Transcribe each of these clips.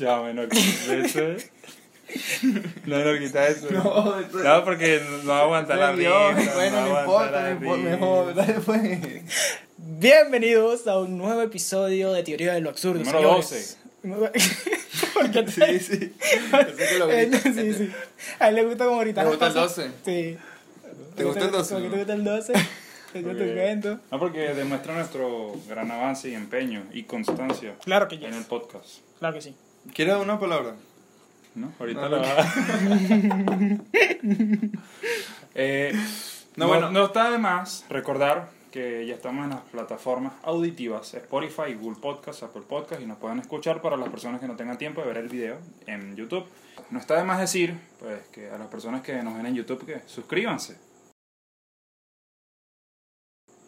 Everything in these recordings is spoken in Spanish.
Ya, menor, quita eso. No, menor, quita eso. No, eso- No, porque no aguanta la risa. bueno, no aguanta importa, la no importa, mejor, dale pues. Bienvenidos a un nuevo episodio de Teoría de lo Absurdo. Número señores. ¿Por qué te- Sí, sí. Que lo sí, sí. A él le gusta como ahorita. ¿Te gusta el cosas. 12? Sí. ¿Te gusta el 12, ¿Por qué no? te gusta el 12? Te Porque- te cuento. No, porque demuestra nuestro gran avance y empeño y constancia Claro que en el yes. podcast. Claro que sí. ¿Quieres una palabra? ¿No? Ahorita No, la no. va. eh, No, no, bueno. no está de más recordar que ya estamos en las plataformas auditivas Spotify, Google Podcast, Apple Podcast y nos pueden escuchar para las personas que no tengan tiempo de ver el video en YouTube. No está de más decir pues que a las personas que nos ven en YouTube que suscríbanse.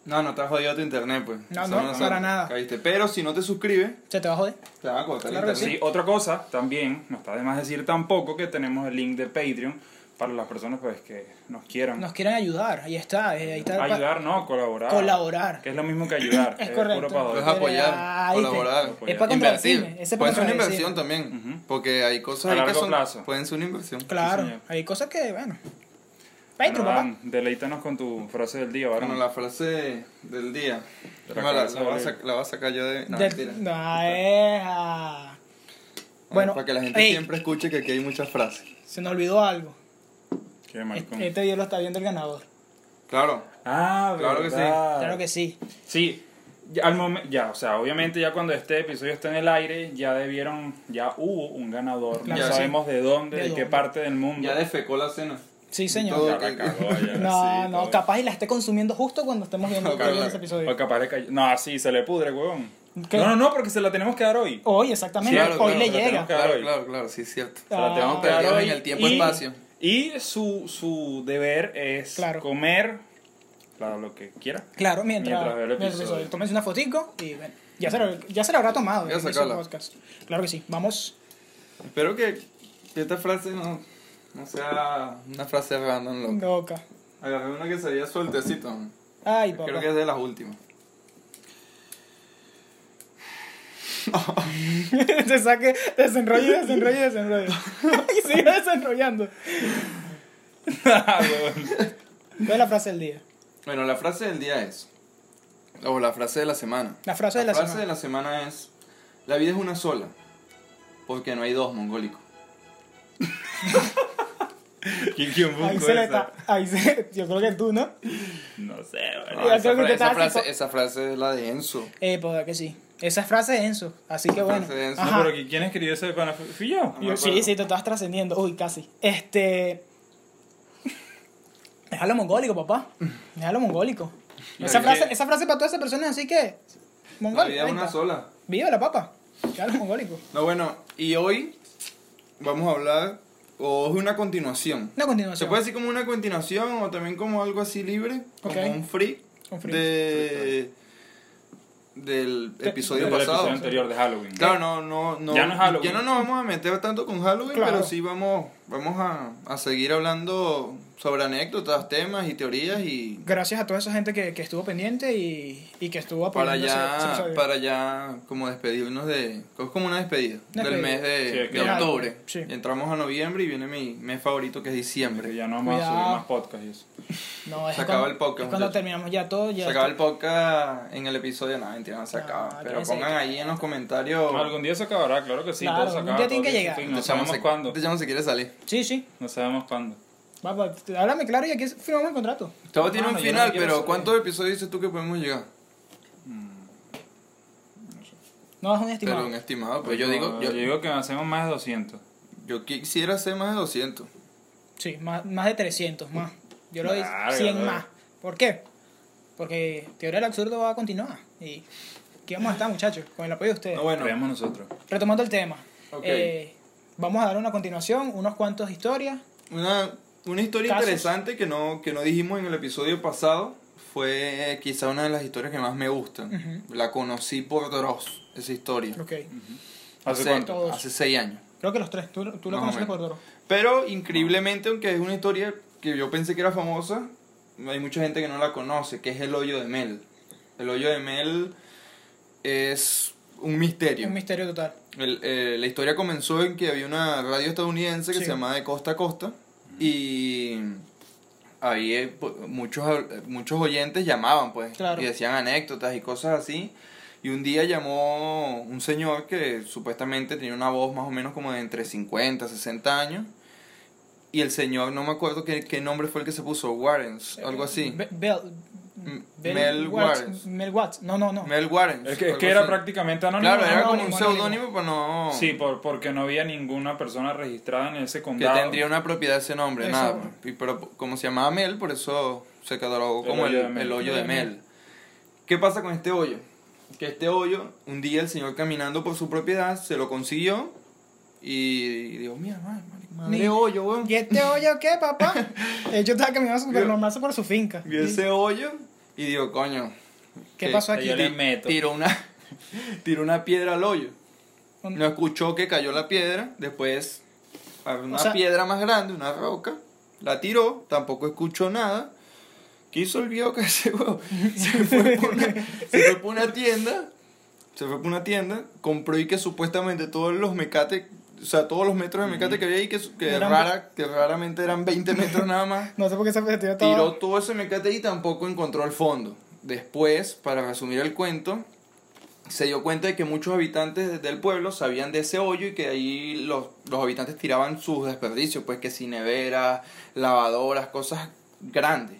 No, no te has jodido tu internet, pues. No, no, se- para nada. Caíste. Pero si no te suscribes, ¿Se te va a joder? te van a cortar Claro el Sí, internet. otra cosa también, no está de más decir tampoco que tenemos el link de Patreon para las personas pues que nos quieran Nos quieren ayudar. Ahí está. eh, Ahí está. ayudar, no, colaborar. Colaborar. Que es lo mismo que ayudar. Es puro correcto. joder. Es apoyar, te- colaborar, Es para invertir. es Puede ser una inversión también. Ujú. Porque hay cosas A ahí que largo son, plazo. pueden ser una inversión. Claro. señor. Hay cosas que, bueno. Bueno, Patreon, papá. Dan, deleítanos con tu frase del día, varón. Bueno, la frase del día. La No, la, cabeza la voy a la sacar yo de. No, De- mentira. No, eja. Bueno, para que la gente ey. siempre escuche que aquí hay muchas frases. Se nos olvidó algo. Qué maricón. Este video lo está viendo el ganador. Claro. Ah, Claro que sí. Claro que sí. Sí, ya, al momen- ya, o sea, obviamente ya cuando este episodio esté en el aire, ya debieron, ya hubo un ganador. Claro sí. sabemos de dónde, ¿De de, qué parte del mundo. Ya defecó la cena. Sí, señor. Ya ya, No, sí, no, todo. capaz y la esté consumiendo justo cuando estemos viendo, claro. ese episodio. O capaz le cayó. No, sí, se le pudre, huevón. ¿Qué? No, no, no, porque se la tenemos que dar hoy. Hoy, exactamente. Claro, Hoy claro, le llega. que- Claro, claro, claro, sí, es cierto. Se la Ah, tenemos que dar hoy. en el tiempo y, espacio. Y su, su deber es Claro. comer claro, lo que quiera. Claro, mientras, Mientras veo el episodio. episodio. Tómense una fotico y bueno, ya se lo, ya se lo habrá tomado. Voy a en ese sacarla. podcast. Claro que sí. Vamos. Espero que, que esta frase no, no sea una frase random, loco. Loca. Agarré una que sería sueltecito. Ay, papá. Creo que es de las últimas. se saque, desenrolle, desenrolle, desenrolle. y sigue desenrollando. Ah. ¿Cuál es la frase del día? Bueno, la frase del día es. O la frase de la semana. La frase de la frase semana. de la semana es. La vida es una sola. Porque no hay dos, mongólico. ¿Quién, quién Ahí se le está. Ahí se. Yo creo que tú, ¿no? No sé, No, esa, creo que fra- te esa estás frase, tipo- esa frase es la de Enzo. Eh, pues que sí. Esa es frase de Enzo. Así que bueno. frase de Enzo. Ajá. No, pero ¿quién escribió ese pana? Fui yo. No me Yo- sí, sí, te estabas trascendiendo. Uy, casi. Este. Déjalo mongólico, papá. Déjalo mongólico. Esa es frase, esa frase para todas esas personas, así que. La Mongólico. vida es ahí una sola. Viva la papa. Déjalo mongólico. No, bueno, y hoy vamos a hablar. O es una continuación. Una Se continuación. puede decir como una continuación o también como algo así libre, como Ok. un free, Un free. de del De- episodio Desde el pasado. episodio anterior de Halloween. Claro, no, no, no. Ya no es Halloween. ya no nos vamos a meter tanto con Halloween, Claro. pero sí vamos, vamos a, a seguir hablando sobre anécdotas, temas y teorías y Gracias a toda esa gente que, que estuvo pendiente y, y que estuvo para apoyando ese- ese ya, para ya como despedirnos de, es como una despedida, Una del despedida. mes de, Sí, de octubre. Sí. Entramos a noviembre y viene mi mes favorito que es Que diciembre. ya no vamos a subir más podcasts y eso. No, es Se cuando- acaba el podcast, es cuando muchachos. terminamos ya todo. Ya Se acaba el podcast en el episodio, no, mentira, no se No, acaba. Pero pongan ahí. ahí en los comentarios. No, algún día se acabará, claro que sí. Claro, todo se un acaba. día tiene que llegar. No sabemos cuándo. Este chamo se quiere salir. Sí, sí. No sabemos cuándo. Va, va, háblame claro y aquí firmamos el contrato. Todo tiene Mano, un no final, pero. ¿cuántos episodios dices tú que podemos llegar? No es un Pero estimado. un estimado, pues yo digo, yo, yo digo que hacemos más de 200. yo quisiera hacer más de 200. Sí, más, más de 300 más. Yo lo digo Verga, 100 bro. más. ¿Por qué? Porque Teoría del Absurdo va a continuar. Y aquí vamos a estar, muchachos, con el apoyo de ustedes. No, bueno, Creemos nosotros. Retomando el tema. Ok. eh, vamos a dar una continuación, unos cuantos historias. una, una historia Casos. interesante que no, que no dijimos en el episodio pasado fue quizá una de las historias que más me gustan. Ujú. La conocí por Dross, esa historia. Ok. ¿Hace cuánto? Todos. Hace seis años. Creo que los tres. Tú, tú lo Más o conoces menos. por Doro. Pero increíblemente, aunque es una historia que yo pensé que era famosa, hay mucha gente que no la conoce, que es el hoyo de Mel. El hoyo de Mel es un misterio. Un misterio total. El- eh, la historia comenzó en que había una radio estadounidense que Sí. se llamaba De Costa a Costa y ahí eh, muchos, muchos oyentes llamaban pues Claro. y decían anécdotas y cosas así y un día llamó un señor que supuestamente tenía una voz más o menos como de entre 50 60 años y el señor no me acuerdo qué, qué nombre fue el que se puso Warrens algo así Bell. Bell Mel Watts. Mel Watts. No, no, no. Mel Warrens Es que, es que era así. prácticamente anónimo. claro era ¿no? como un seudónimo pero no Sí, por, porque no había ninguna persona registrada en ese que condado. tendría una propiedad ese nombre, Eso. nada. Y, pero como se llamaba Mel, por eso se catalogó como el, hoyo de Mel. el hoyo de Mel. ¿Qué pasa con este hoyo? Que este hoyo, un día el señor caminando por su propiedad, se lo consiguió y dijo, mira, madre, madre Ni- hoyo, weón. ¿Y este hoyo qué, papá? De hecho, estaba caminando súper normal por su finca. Vio ese hoyo y dijo, coño, ¿Qué que pasó aquí? yo le meto. tiró una, tiró una piedra al hoyo. No escuchó que cayó la piedra, después una O sea- piedra más grande, una roca, la tiró, tampoco escuchó nada. ¿Qué hizo el viejo que ese huevo? Se fue por una, se fue por una tienda, se fue por una tienda, compró y que supuestamente todos los mecates, o sea, todos los metros de mecate que había ahí, que, que, Eran- rara, que raramente eran 20 metros nada más, No sé por qué se metió todo. tiró todo ese mecate y tampoco encontró el fondo. Después, para resumir el cuento, se dio cuenta de que muchos habitantes del pueblo sabían de ese hoyo y que ahí los, los habitantes tiraban sus desperdicios, pues que si neveras, lavadoras, cosas grandes.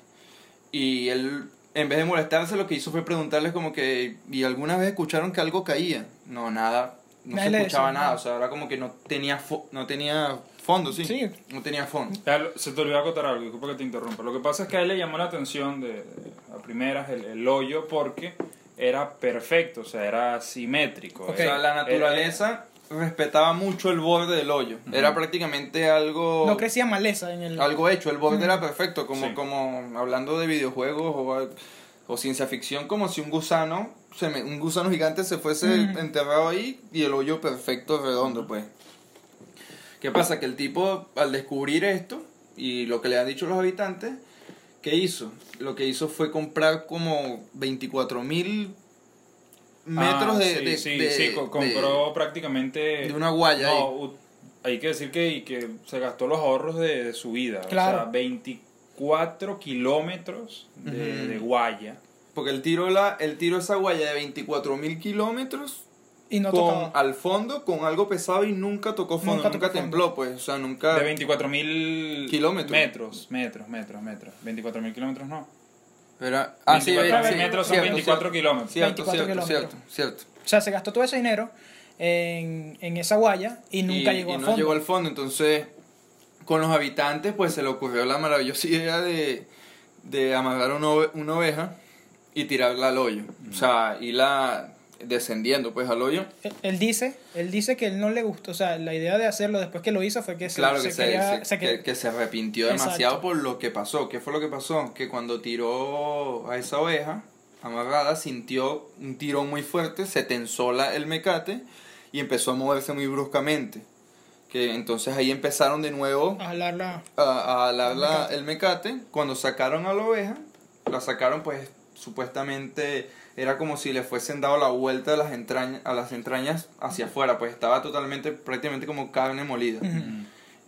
Y él, en vez de molestarse, lo que hizo fue preguntarles como que, ¿y alguna vez escucharon que algo caía? No, nada, no se escuchaba decía nada, nada. o sea, era como que no tenía, fo- no tenía fondo, sí. Sí. No tenía fondo. Se te olvidó acotar algo, disculpa que te interrumpa. Lo que pasa es que a él le llamó la atención de, de- a primeras el, el hoyo porque era perfecto, o sea, era simétrico. Ok. O sea, la naturaleza respetaba mucho el borde del hoyo. Era prácticamente algo No crecía maleza en el. algo hecho, el borde era perfecto, como, Sí. como hablando de videojuegos o, o ciencia ficción, como si un gusano, se me- un gusano gigante se fuese Mm. enterrado ahí y el hoyo perfecto, redondo, pues. ¿Qué pasa? Que el tipo, al descubrir esto y lo que le han dicho los habitantes, ¿qué hizo? Lo que hizo fue comprar como 24 mil metros Ah, de, sí, de- sí, de- sí, co- de- compró prácticamente... de una guaya ahí. No, hay que decir que, y que se gastó los ahorros de, de su vida. Claro. O sea, 24 kilómetros de guaya. Porque el tiro, la, el tiro esa guaya de 24 mil kilómetros y no con, tocaba. al fondo con algo pesado y nunca tocó fondo, Nunca nunca, tocó tembló, pues, o sea, nunca... De 24 mil Kilómetros. metros, metros, metros, metros. 24 mil kilómetros no. Era, ah, sí, 24 sí, metros son cierto, 24 cierto, kilómetros. Cierto, 24 cierto, kilómetros. cierto, cierto. O sea, se gastó todo ese dinero en, en esa guaya y nunca y, llegó y al no fondo. llegó al fondo, entonces con los habitantes pues se le ocurrió la maravillosa idea de, de amarrar una, ove- una oveja y tirarla al hoyo, o sea, irla descendiendo pues al hoyo. Él, él dice, él dice que él no le gustó, o sea, la idea de hacerlo después que lo hizo fue que se, Claro se que se, quería- se- se que, que- que se arrepintió demasiado Exacto. por lo que pasó. ¿Qué fue lo que pasó? Que cuando tiró a esa oveja amarrada, sintió un tirón muy fuerte, se tensó la, el mecate y empezó a moverse muy bruscamente. Que entonces ahí empezaron de nuevo a jalarla. a, a El la- mecate. el mecate. Cuando sacaron a la oveja, la sacaron pues supuestamente era como si le fuesen dado la vuelta a las entrañas, a las entrañas hacia afuera, pues estaba totalmente, prácticamente como carne molida.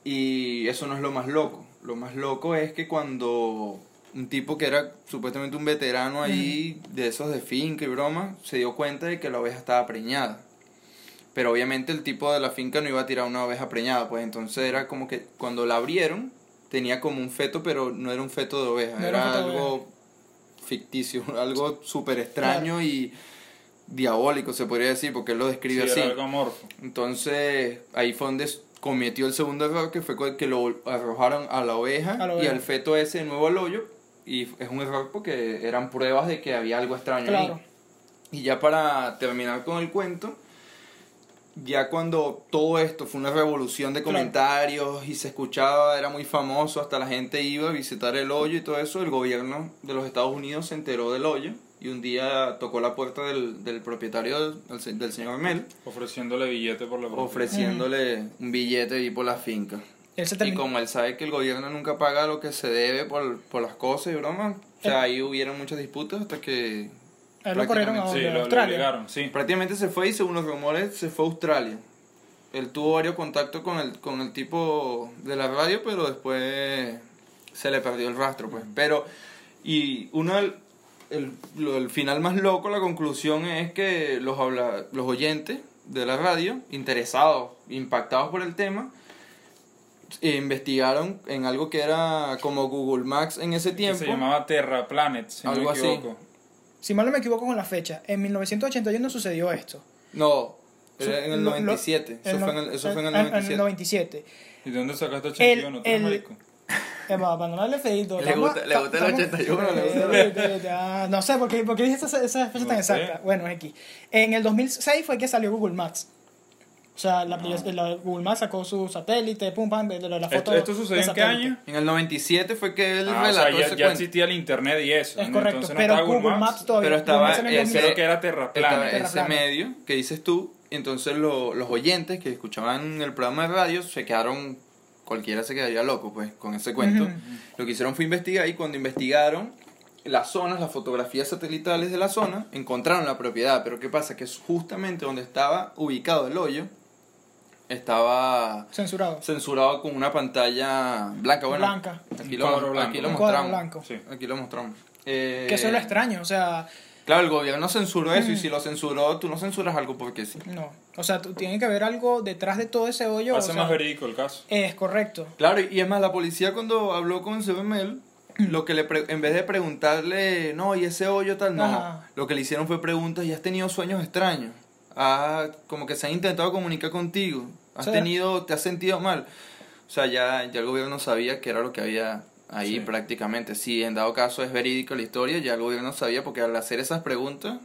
Y eso no es lo más loco. Lo más loco es que cuando un tipo que era supuestamente un veterano ahí, de esos de finca y broma, se dio cuenta de que la oveja estaba preñada. Pero obviamente el tipo de la finca no iba a tirar una oveja preñada, pues entonces era como que cuando la abrieron tenía como un feto, pero no era un feto de oveja, No era era, algo ficticio, algo súper extraño y diabólico se podría decir, porque él lo Sí, describe era así. algo. Entonces, ahí fue donde cometió el segundo error, que fue que lo arrojaron a la oveja, A la y al feto ese de nuevo al hoyo. Y es un error porque eran pruebas de que había algo extraño Claro. ahí. Y ya para terminar con el cuento, ya cuando todo esto fue una revolución de Claro. comentarios y se escuchaba, era muy famoso, hasta la gente iba a visitar el hoyo y todo eso, el gobierno de los Estados Unidos se enteró del hoyo y un día tocó la puerta del, del propietario, del, del señor Mel, Ofreciéndole billete por la propiedad. ofreciéndole un billete ahí por la finca. Y como él sabe que el gobierno nunca paga lo que se debe por, por las cosas y bromas, o sea, ahí hubieron muchas disputas hasta que lo corrieron a. Sí, ¿Dónde? lo, lo Australia? sí. Prácticamente se fue y según los rumores se fue a Australia. Él tuvo varios contactos con el, con el tipo de la radio, pero después se le perdió el rastro, pues. Pero, y uno del, el, el final más loco, la conclusión es que los, habla, los oyentes de la radio, interesados, impactados por el tema, eh, investigaron en algo que era como Google Maps en ese Que tiempo. se llamaba Terra Planet, si Algo no así. me equivoco. Si mal no me equivoco con la fecha, en 1981 sucedió esto. No, era en el Lo- lo- 97. Eso, fue en el, eso fue en el en 97. 97. ¿Y de dónde sacaste El- 81? ¿Tú eres el- marico? Eh, va, para no darle feito. Le gusta- le gusta el 81, le gusta el- Ah, No sé, ¿por qué, por qué dijiste esa, esa fecha tan No sé. exacta? Bueno, es aquí. En el 2006 fue que salió Google Maps. O sea, la, la- Google Maps sacó su satélite, pum, pam, de, la foto. ¿Esto, esto sucedió en qué año? En el 97 fue que él Ah, o relató sea, ya, ese ya existía el internet y eso. Es ¿no? correcto, Entonces no pero estaba Google Maps todavía. Pero estaba Google ese- 2000. Creo que era ese medio que dices tú, entonces lo- los oyentes que escuchaban el programa de radio se quedaron, cualquiera se quedaría loco pues con ese cuento. Ujú. Lo que hicieron fue investigar y cuando investigaron las zonas, las fotografías satelitales de la zona, encontraron la propiedad. Pero ¿qué pasa? Que es justamente donde estaba ubicado el hoyo, estaba Censurado. censurado con una pantalla blanca. Bueno, Blanca. Aquí lo, cuadro blanco. aquí lo mostramos. blanco. Sí. Aquí lo mostramos. Eh, Que eso es lo extraño, o sea, Claro, el gobierno censuró eso y Mm. si lo censuró, tú no censuras algo porque sí. no. O sea, tú- tiene que haber algo detrás de todo ese hoyo. Hace o sea, más verídico el caso. Es correcto. Claro, y es más, la policía cuando habló con CBML, lo que le pre- en vez de preguntarle, no, y ese hoyo tal, no, Ajá. lo que le hicieron fue preguntas, ¿y has tenido sueños extraños? Ah, como que se han intentado comunicar contigo, has Sí. tenido, te has sentido mal. O sea, ya, ya el gobierno sabía que era lo que había ahí Sí. prácticamente. Si en dado caso es verídico la historia, ya el gobierno sabía porque al hacer esas preguntas,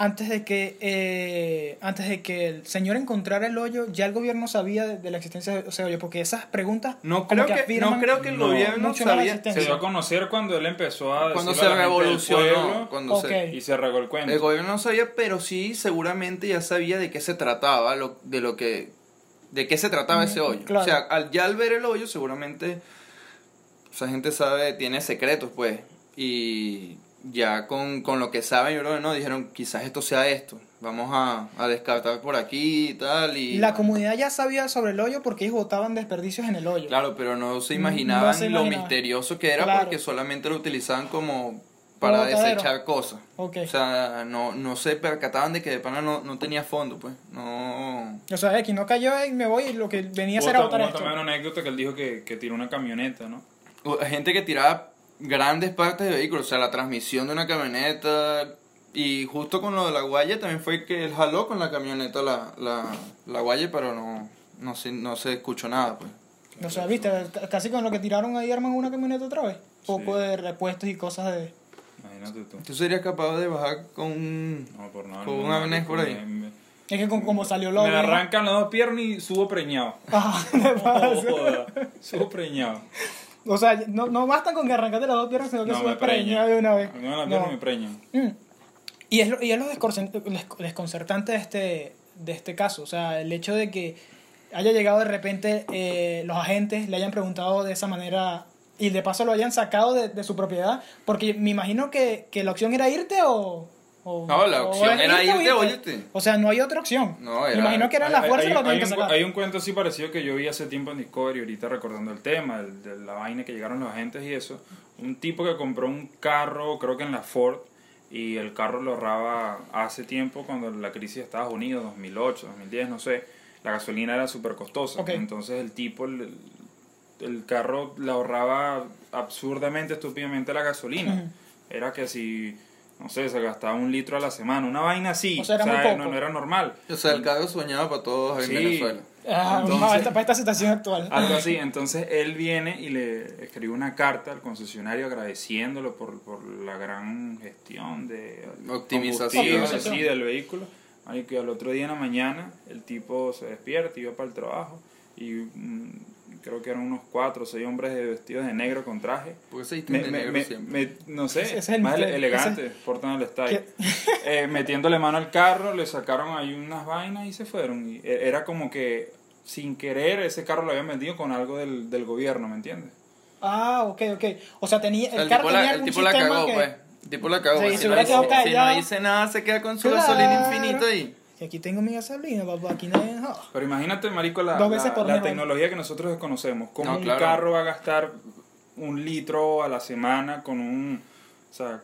Antes de que eh, antes de que el señor encontrara el hoyo, ya el gobierno sabía de, de la existencia de ese hoyo, porque esas preguntas no creo que, no creo que el No, gobierno sabía... Se dio a conocer cuando él empezó a Cuando se a la gente del revolucionó, pueblo cuando Ok. se... y se regó el cuento. El gobierno no sabía, pero sí seguramente ya sabía de qué se trataba, lo, de lo que, de qué se trataba ese hoyo. claro. O sea, al, ya al ver el hoyo, seguramente esa gente sabe, tiene secretos, pues, y ya con, con lo que saben, yo creo que no, dijeron, quizás esto sea esto, vamos a, a descartar por aquí y tal, y... la comunidad ya sabía sobre el hoyo porque ellos botaban desperdicios en el hoyo. Claro, pero no se No imaginaban lo misterioso que era Claro. porque solamente lo utilizaban como para desechar cosas. Ok. O sea, no, no se percataban de que de pana no, no tenía fondo, pues. No. O sea, X no cayó y me voy y lo que venía a hacer era esto. también una anécdota que él dijo que, que tiró una camioneta, ¿no? Gente que tiraba grandes partes de vehículos, o sea, la transmisión de una camioneta. Y justo con lo de la guaya también fue que él jaló con la camioneta la, la, la guaya, pero no, no, se, no se escuchó nada, pues. O sea, viste, casi con lo que tiraron ahí arman una camioneta otra vez. Poco Sí. de repuestos y cosas de... Imagínate tú. ¿Tú serías capaz de bajar con un... No, por nada. Con no, un arnés por ahí. Me, me- Es que con, como salió la me oveja- arrancan las dos piernas y subo preñado. Ajá, ¿qué No, pasa? Subo preñado. O sea, no, no bastan con que arrancate las dos piernas, sino que No, subes me preña. de una vez. No. me preñan. Mm. Y es lo, y es lo desconcertante de este, de este caso. O sea, el hecho de que haya llegado de repente eh, los agentes, le hayan preguntado de esa manera y de paso lo hayan sacado de, de su propiedad. Porque me imagino que, que la opción era irte o... o- No, la o opción era irte o irte. irte. O sea, no hay otra opción. No, Me imagino que era la Hay- fuerza hay, que hay tenían que un, hay un cuento así parecido que yo vi hace tiempo en Discovery, ahorita recordando el tema, el, de la vaina que llegaron los agentes y eso. Un tipo que compró un carro, creo que en la Ford, y el carro lo ahorraba hace tiempo cuando la crisis de Estados Unidos, 2008, 2010, no sé. La gasolina era súper costosa. Entonces el tipo, el, el carro le ahorraba absurdamente, estúpidamente la gasolina. Era que si, no sé, se gastaba un litro a la semana, una vaina así. O sea, era muy no, poco. no era normal. O sea, el cargo soñado para todos en Sí. Venezuela. Ah, Entonces- para, esta, para esta situación actual. Algo así, entonces él viene y le escribe una carta al concesionario agradeciéndolo por, por la gran gestión de Optimización. Optimización. sí, del vehículo. Ay, que al otro día en la mañana el tipo se despierta y va para el trabajo y mm, creo que eran unos cuatro o seis hombres de- vestidos de negro con traje. Porque se visten Me, de me- negro me- siempre. me- no sé, Ese el más misterio, elegante, portan el style. Eh, metiéndole mano al carro, le sacaron ahí unas vainas y se fueron. Y e- era como que sin querer ese carro lo habían vendido con algo del, del gobierno, ¿me entiendes? Ah, ok, ok. O sea, tenía, sea, el, carro tipo la- tenía el algún tipo la cagó, que... pues. Tipo la cago. Sí, si, se no dice, si no dice nada, se queda con su Claro. gasolina infinita ahí. Y aquí tengo mi gasolina, papá. Aquí nadie. no. Pero imagínate, marico, la, Dos veces la- tecnología que nosotros desconocemos. ¿Cómo No, un claro. carro va a gastar un litro a la semana con un... O sea,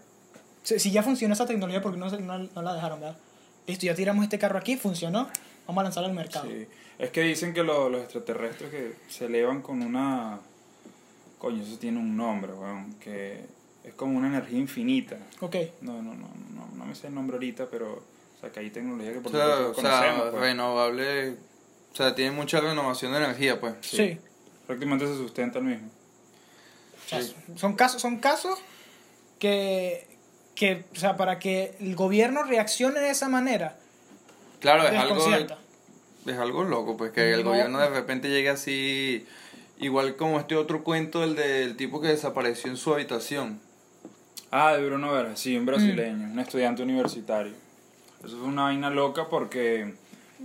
Si, si ya funcionó esa tecnología, ¿por qué no, se- no, no la dejaron, verdad? Listo, ya tiramos este carro aquí, funcionó. Vamos a lanzarlo al mercado. sí. Es que dicen que lo- los extraterrestres que se elevan con una... Coño, eso tiene un nombre, weón. Que es como una energía infinita. Ok. No, no, no, no, no me sé el nombre ahorita, pero... O sea, que hay tecnología que O por sea, o sea, conocemos. pues. renovable. O sea, tiene mucha renovación de energía, pues. Sí. Prácticamente se sustenta el mismo. O sea, son casos, son casos que, que, o sea, para que el gobierno reaccione de esa manera, Claro, es algo, es algo loco, pues que el No. gobierno de repente llegue así. Igual como este otro cuento, el del tipo que desapareció en su habitación. Ah, de Bruno Vera, sí, Mm. un brasileño, un estudiante universitario. Eso fue una vaina loca porque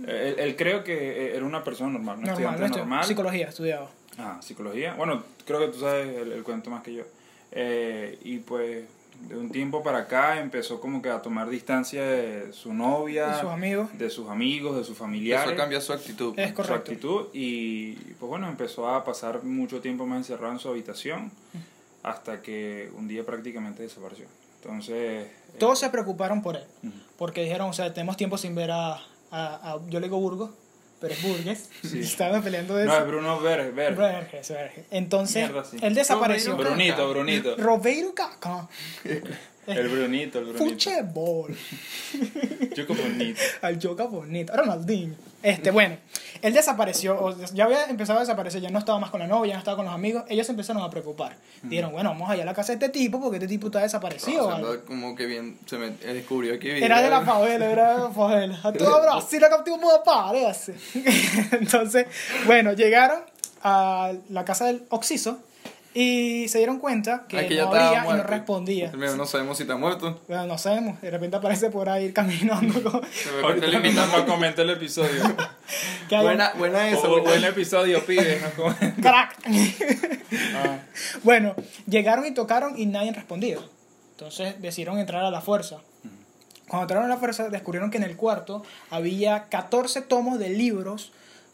él, él creo que era una persona normal, un Normal, estudiante no normal. psicología estudiaba. Ah, psicología. Bueno, creo que tú sabes el, el cuento más que yo. Eh, y pues de un tiempo para acá empezó como que a tomar distancia de su novia, De sus amigos. de sus amigos, de sus familiares. a cambiar su actitud. Es su correcto. actitud y pues bueno, empezó a pasar mucho tiempo más encerrado en su habitación hasta que un día prácticamente desapareció. Entonces... Todos eh, se preocuparon por él, Ujú. Porque dijeron, o sea, tenemos tiempo sin ver a, a, a- yo le digo Burgos, pero es Burgues. Sí. Estaban peleando de No, eso. es Bruno Ver. Verges, verges. Entonces, Mierda, sí. él desapareció. Brunito, Brunito. Robeiro Caca. El Brunito, el Brunito. Fuchebol. Yo como bonito. Al yoga bonito. Ronaldinho. Este, bueno, él desapareció, o ya había empezado a desaparecer, ya no estaba más con la novia, ya no estaba con los amigos. Ellos se empezaron a preocupar. Dijeron, bueno, vamos allá a la casa de este tipo porque este tipo está desaparecido. O sea, ¿vale? anda como que bien se me él descubrió que Era de la favela, era de la favela. A todo Brasil acá me aparece. Entonces, bueno, llegaron a la casa del Oxiso y se dieron cuenta que, Ah, no abría y no respondía. Mira, no sabemos si está muerto. Bueno, no sabemos, de repente aparece por ahí caminando. Con, Ahorita no comenta el episodio. Buena, buena eso. O- buen episodio, pibe. ¿no? Como- crack. Ah, Bueno, llegaron y tocaron y nadie respondía. Entonces decidieron entrar a la fuerza. Cuando entraron a la fuerza, descubrieron que en el cuarto había 14 tomos de libros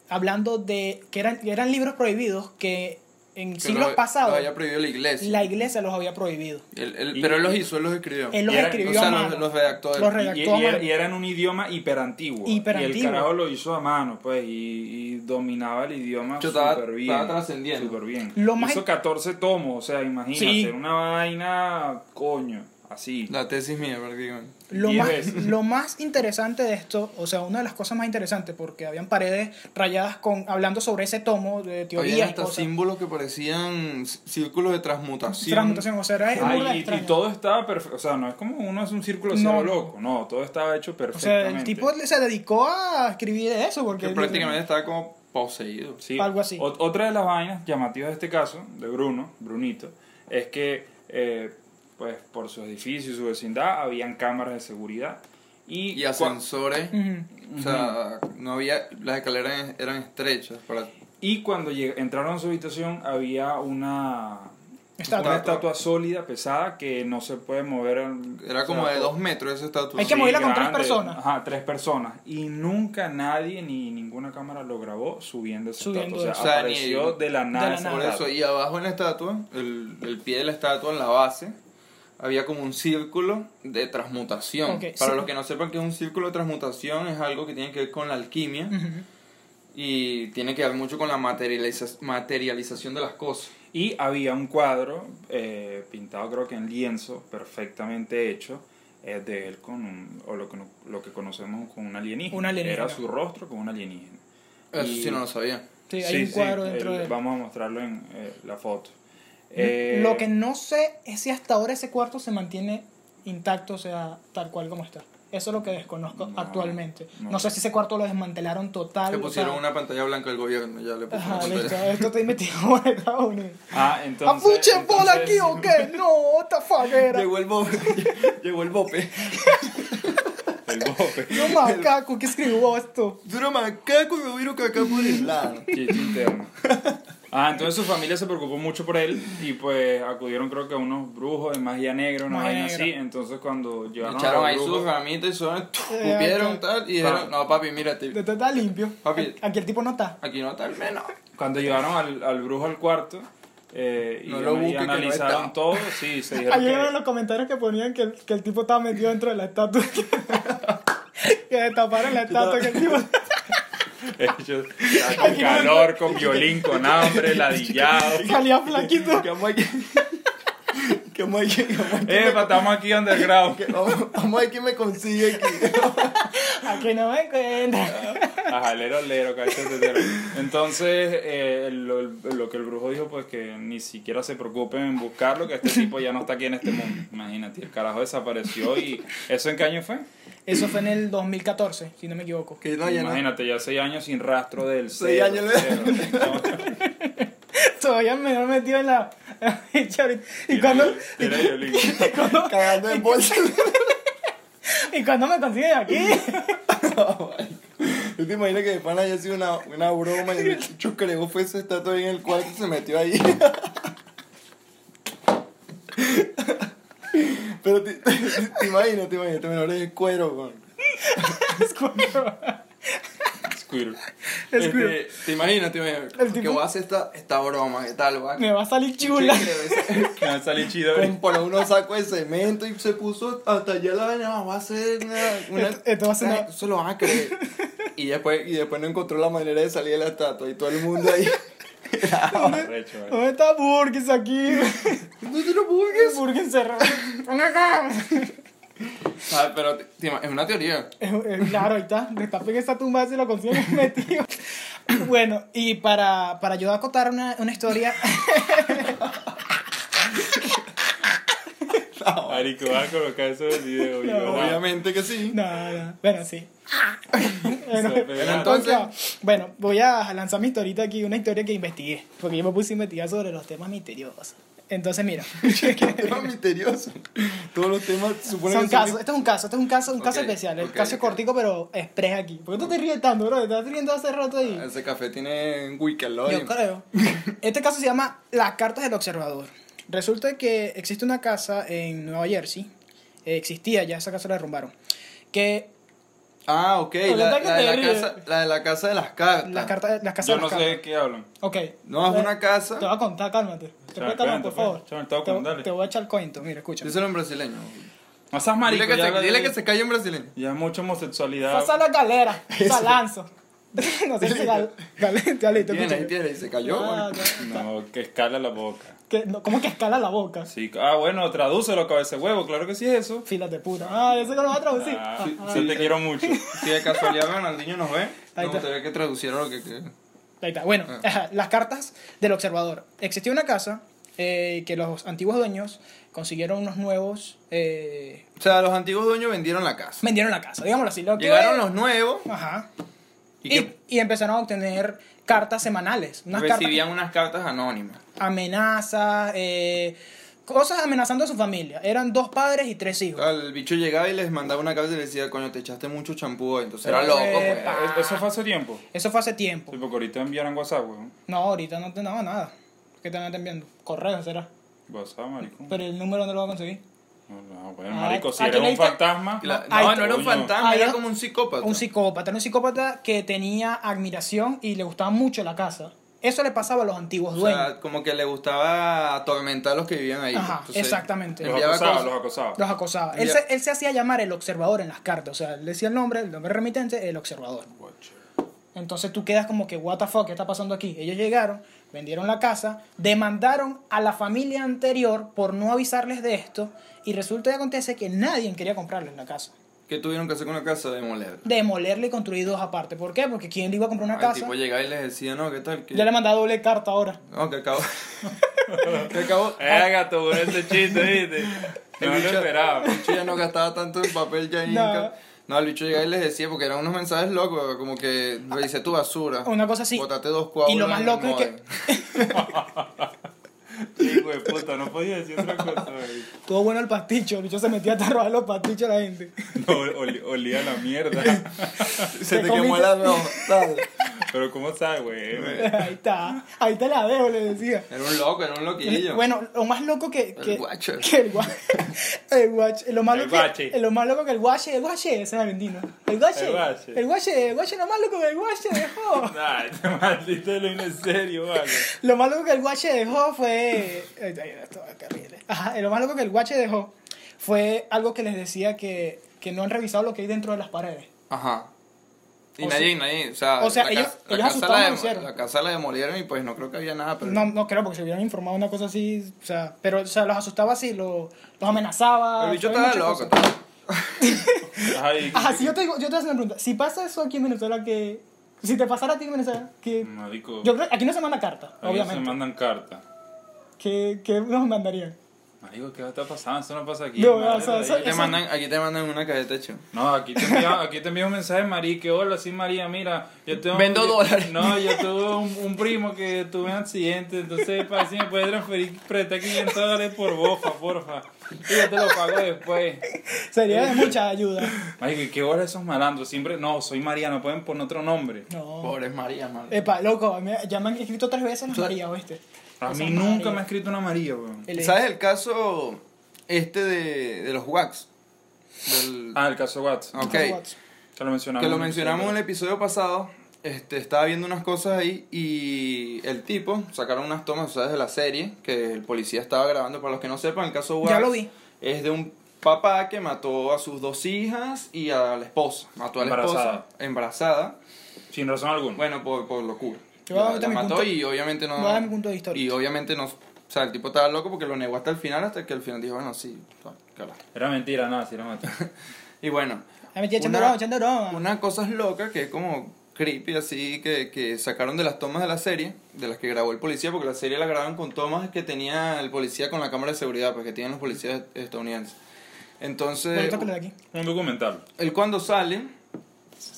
hablando de que eran, que eran libros prohibidos que en que siglos lo- pasados lo había prohibido la iglesia. la iglesia los había prohibido. Él- Y- pero él los hizo, él los escribió. Él los Y era- escribió o sea, a los- mano. los redactó él. Los y, redactó y- a y mano. y era en un idioma hiperantiguo. Hiperantiguo. Y el carajo lo hizo a mano, pues, y, y dominaba el idioma súper bien. estaba trascendiendo. Súper bien. Lo más Hizo in- 14 tomos, o sea, imagínate, Sí. una vaina, coño, así. La tesis mía, prácticamente. Lo más, lo más interesante de esto, o sea, una de las cosas más interesantes, porque habían paredes rayadas con hablando sobre ese tomo de Había hasta cosas. símbolos que parecían círculos de transmutación. Transmutación, o sea, era Ay, y- y, todo estaba perfecto, o sea, no es como uno es un círculo cero No. loco, no, todo estaba hecho O sea, perfectamente. el tipo se dedicó a escribir eso porque Que prácticamente estaba como poseído. Sí. Algo así. Ot- otra de las vainas llamativas de este caso, de Bruno, Brunito, es que, eh, pues, por su edificio y su vecindad, habían cámaras de seguridad. Y, Y ascensores. Ujú. O sea, no había. Las escaleras eran estrechas. Para, y cuando lleg- entraron a su habitación, había una, Estatua. una estatua sólida, pesada, que no se puede mover. era o como sea, de dos metros esa estatua. Hay que Sí, moverla con tres grande. personas. Ajá, tres personas. Y nunca nadie ni ninguna cámara lo grabó subiendo esa Subiendo estatua. O sea. O sea, apareció de la nada. la esa nada. Por estatua. eso, y abajo en la estatua, el, el pie de la estatua, en la base, había como un círculo de transmutación. Para sí. los que no sepan que un círculo de transmutación es algo que tiene que ver con la alquimia y tiene que ver mucho con la materializa- materialización de las cosas. Y había un cuadro eh, pintado creo que en lienzo, perfectamente hecho, eh, de él con un, o lo que, no- lo que conocemos con un alienígena. Un alienígena. Era su rostro con un alienígena. Eso Y- sí no lo sabía. Sí, hay un cuadro dentro el- de él. Vamos a mostrarlo en eh, la foto. Eh, Lo que no sé es si hasta ahora ese cuarto se mantiene intacto, o sea, tal cual como está. Eso es lo que desconozco No, actualmente. No. no. sé si ese cuarto lo desmantelaron total. Le o pusieron sea, una pantalla blanca al gobierno, ya le pusieron Ajá, listo, esto está investigado por Estados Unidos. Ah, entonces. ¿Afuche bola entonces- aquí o qué? No, what the fuck era. Llegó el bope. Llegó el bope. El bope. No macaco, ¿qué escribió esto? Duro macaco y me viro caca por el lado. Chiste interno. Ah, entonces su familia se preocupó mucho por él y pues acudieron creo que a unos brujos de magia negra, una Magia vaina negra. así. Entonces cuando llegaron Echaron a ahí los sus brujos, ramitas y son, Eh, cupieron tal, y dijeron, no papi, mírate, Esto está limpio. Papi. Aquí el tipo no está. aquí no está el menos. cuando llegaron al, al brujo al cuarto eh, y, No lo y busque, que no analizaron está. todo, sí, se dijeron Ayer en que... los comentarios que ponían que el, que el tipo estaba metido dentro de la estatua. que destaparon la estatua. Que el tipo... Ellos, con calor, con violín, con hambre, ladillado. salía flaquito. Que aquí. Que que aquí. Eh, estamos aquí underground. Vamos- Vamos aquí me consigue aquí. Aquí no me encuentra. Ajá, lero, lero, lero. Entonces, eh, lo, lo que el brujo dijo, pues que ni siquiera se preocupen en buscarlo, que este tipo ya no está aquí en este mundo. Imagínate, el carajo desapareció y... ¿Eso en qué año fue? Eso fue en el 2014, si no me equivoco. Que no, ya no. Imagínate, ya seis años sin rastro del Seis años. Todavía me he metido en la. y cuando. Tira violín. Cagando en bolsa. Y cuando me consiguen aquí. ¿Tú te imaginas que de pana haya sido una, una broma y el chucho creó fue esa estatua ahí en el cuarto y se metió ahí? Pero te, te, te imaginas, te imaginas, te menores de cuero, weón. Squirrel. Este, te imaginas, te imaginas. El Que voy a hacer esta, esta broma, ¿qué tal, va? me va a salir chula. Que va a salir chido. Con por unos sacos de cemento y se puso hasta allá la vaina, va a hacer una... una Esto- esto va a ser una- Se lo van a creer. Y después, y después no encontró la manera de salir de la estatua y todo el mundo ahí. Vale. ¿Dónde está Burgess aquí? ¿No te lo burgues? Burgess encerrado. Ven acá. Ah, pero es una teoría. Claro, ahí está. Destapen esa tumba y lo consiguen metido. Bueno, y para, para ayudar a contar una, una historia. Marico, vas a colocar eso en el video. No. Obviamente que sí. No, no. Bueno, sí. Bueno, entonces, bueno, voy a lanzar mi historita aquí, una historia que investigué, porque yo me puse a investigar sobre los temas misteriosos. Entonces, mira, Tema misterioso. Todos los temas se supone son que son casos, este es un caso, este es un caso, un caso especial, el caso ok. cortico pero express aquí. ¿Por qué tú te ríes tanto, bro? ¿Te estás riendo hace rato ahí? Ese café tiene un Wikilogic. Yo creo. Este caso se llama Las cartas del observador. Resulta que existe una casa en Nueva Jersey, eh, existía ya, esa casa la derrumbaron, que Ah, ok. La, la de la, casa, la de la casa de las cartas. las cartas, las casas Yo de no las sé de cartas. qué hablan. Ok. No, es una casa. Te voy a contar, cálmate. Te Chale, puedes calmar, cuenta, por favor. pues. Chale, te voy a te, contar, dale. te voy a echar el cuento, mira, escucha. Díselo en brasileño. No seas marico, Dile que, ya, se, dile que se calle en brasileño. ya mucha homosexualidad. Pasa la galera, salanzo. no sé si ahí escucha. tiene, y se cayó. Ah. No, que escala la boca. Que- no, ¿Cómo que escala la boca? Sí, ah, bueno, tradúcelo, cabeza de huevo, claro que sí es eso. Filas de puta. Ah, eso que lo va a traducir. Ah, Ah, sí, ah, sí, te quiero mucho. Si de casualidad Ronaldinho nos ve, Ahí me está. gustaría que traduciera lo que... que- Ahí está. Bueno, Ah. las cartas del observador. Existía una casa eh, que los antiguos dueños consiguieron unos nuevos. Eh, O sea, los antiguos dueños vendieron la casa. vendieron la casa, digámoslo así. Lo que- Llegaron los nuevos Ajá. Y, Y, que y empezaron a obtener cartas semanales. Unas recibían unas cartas anónimas. amenazas, eh, cosas amenazando a su familia. Eran dos padres y tres hijos. El bicho llegaba y les mandaba una carta y les decía, coño, te echaste mucho champú hoy. Entonces era loco, pues. Eso fue hace tiempo. Eso fue hace tiempo. Sí, porque ahorita enviaron WhatsApp, weón. No, ahorita no te daba nada. ¿Qué te están enviando? Correo será. WhatsApp, marico. Pero el número no lo va a conseguir. No, no, bueno, Ah, marico, si eres un fantasma. La- Ahí no, no era un fantasma, era como un psicópata. Un psicópata. Era un psicópata que tenía admiración y le gustaba mucho la casa. Eso le pasaba a los antiguos O dueños. sea, como que le gustaba atormentar a los que vivían ahí. Ajá, Entonces, exactamente. Los acosaba, cosas. los acosaba. Los acosaba. Él se, él se hacía llamar el observador en las cartas. O sea, le decía el nombre, el nombre remitente, el observador. Entonces tú quedas como que, what the fuck, ¿qué está pasando aquí? Ellos llegaron, vendieron la casa, demandaron a la familia anterior por no avisarles de esto y resulta y acontece que nadie quería comprarles la casa. ¿Qué tuvieron que hacer con la casa? Demoler. Demolerle y construir dos aparte. ¿Por qué? Porque ¿quién le iba a comprar una El casa? tipo llegaba y les decía, no, ¿qué tal? ¿Qué? Ya le mandaba doble carta ahora. No, que acabo. que acabo. Eh, gato, por ese chiste, viste. No lo esperaba. El ya no gastaba tanto en papel ya No. No, el bicho llegaba y les decía, porque eran unos mensajes locos, como que dice tu basura. Una cosa así. Botate dos coágulos. Y lo más loco es que- de puta, no podía decir otra cosa, güey. Todo bueno el pasticho. El bicho se metía a robar los pastichos a la gente. No, olía la mierda. Se te comiste- quemó la no. Pero ¿cómo sabe, güey? Ahí está. Ahí te la dejo, le decía. Era un loco, era un loquillo. Bueno, lo más loco que, que, El guacho. que el guache, el guache, lo más El loco guache. que, lo más loco que el guache, el guache, ese es argentino. El guache, El guache. el guache, el guache, lo más loco que el guache dejó. Ay, este maldito lo en serio, vale. Lo más loco que el guache dejó fue. Ajá, lo más loco que el guache dejó fue algo que les decía que, que no han revisado lo que hay dentro de las paredes. Ajá. Y O nadie, nadie, o sea, o sea, la, ellos- la, ellos casa la, lo dem- hicieron. la casa la demolieron y pues no creo que había nada, pero... No, no creo, porque se hubieran informado una cosa así. O sea, pero o sea, los asustaba así, lo- los amenazaba. el bicho estaba loco. Ay, Ajá, si yo te, digo, yo te voy a hacer una pregunta. Si pasa eso aquí en Venezuela, que. Si te pasara a ti en Venezuela, que. Marico. Yo creo aquí no se manda carta, obviamente. se mandan cartas. ¿Qué, ¿Qué nos mandarían? Marico, ¿qué va a estar pasando? Eso no pasa aquí. No, madre, o sea, ahí. eso- Aquí te, mandan, aquí te mandan una caja de techo. No, aquí te envía, aquí te envía un mensaje María que hola, sí María, mira, yo tengo Vendo yo- dólares. No, yo tuve un, un primo que tuve un accidente, entonces para si me puedes transferir, prestar 500 dólares por bofa, porfa. Y yo te lo pago después. Sería de mucha ayuda. Marico, ¿y qué hora esos malandros? Siempre, no, soy María, no pueden poner otro nombre. No. Pobres María, man. Epa, loco, mí- ya me han escrito tres veces las María, ¿oíste? A mí nunca María. me ha escrito una María, weón. ¿Sabes el caso este de, de los wax? Del, Ah, el caso Watts. Ok. Que lo mencionamos. que lo en el mencionamos en el episodio. episodio pasado. Este, estaba viendo unas cosas ahí y el tipo sacaron unas tomas, ¿sabes? De la serie que el policía estaba grabando. Para los que no sepan, el caso Wax Ya lo vi. es de un papá que mató a sus dos hijas y a la esposa. Mató a la Embarazada. esposa embarazada. Sin razón alguna. Bueno, por, por locura. La, la mi mató punto- y obviamente no. voy a dar mi punto de historia. Y obviamente no. O sea, el tipo estaba loco porque lo negó hasta el final, hasta que al final dijo, bueno, sí, carajo. Era mentira, nada, sí la maté. Y bueno, echando Una- una cosa es loca que es como creepy así que, que sacaron de las tomas de la serie, de las que grabó el policía, porque la serie la grabaron con tomas que tenía el policía con la cámara de seguridad, pues que tienen los policías estadounidenses. Entonces, lo aquí. Un documental. él cuando sale,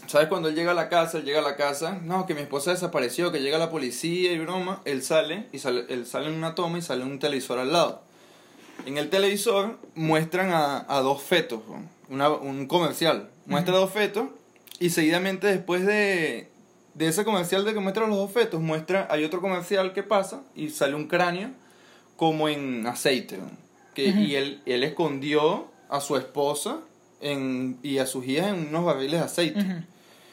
¿sabes? Cuando él llega a la casa, él llega a la casa, no, que mi esposa desapareció, que llega la policía y broma, él sale, y sale, él sale en una toma y sale un televisor al lado. En el televisor muestran a, a dos fetos, un comercial, muestra dos fetos, y seguidamente después de, de ese comercial de que muestra los dos fetos, muestra, hay otro comercial que pasa y sale un cráneo como en aceite, ¿no? que, y él, él escondió a su esposa en, y a sus hijas en unos barriles de aceite. Ujú.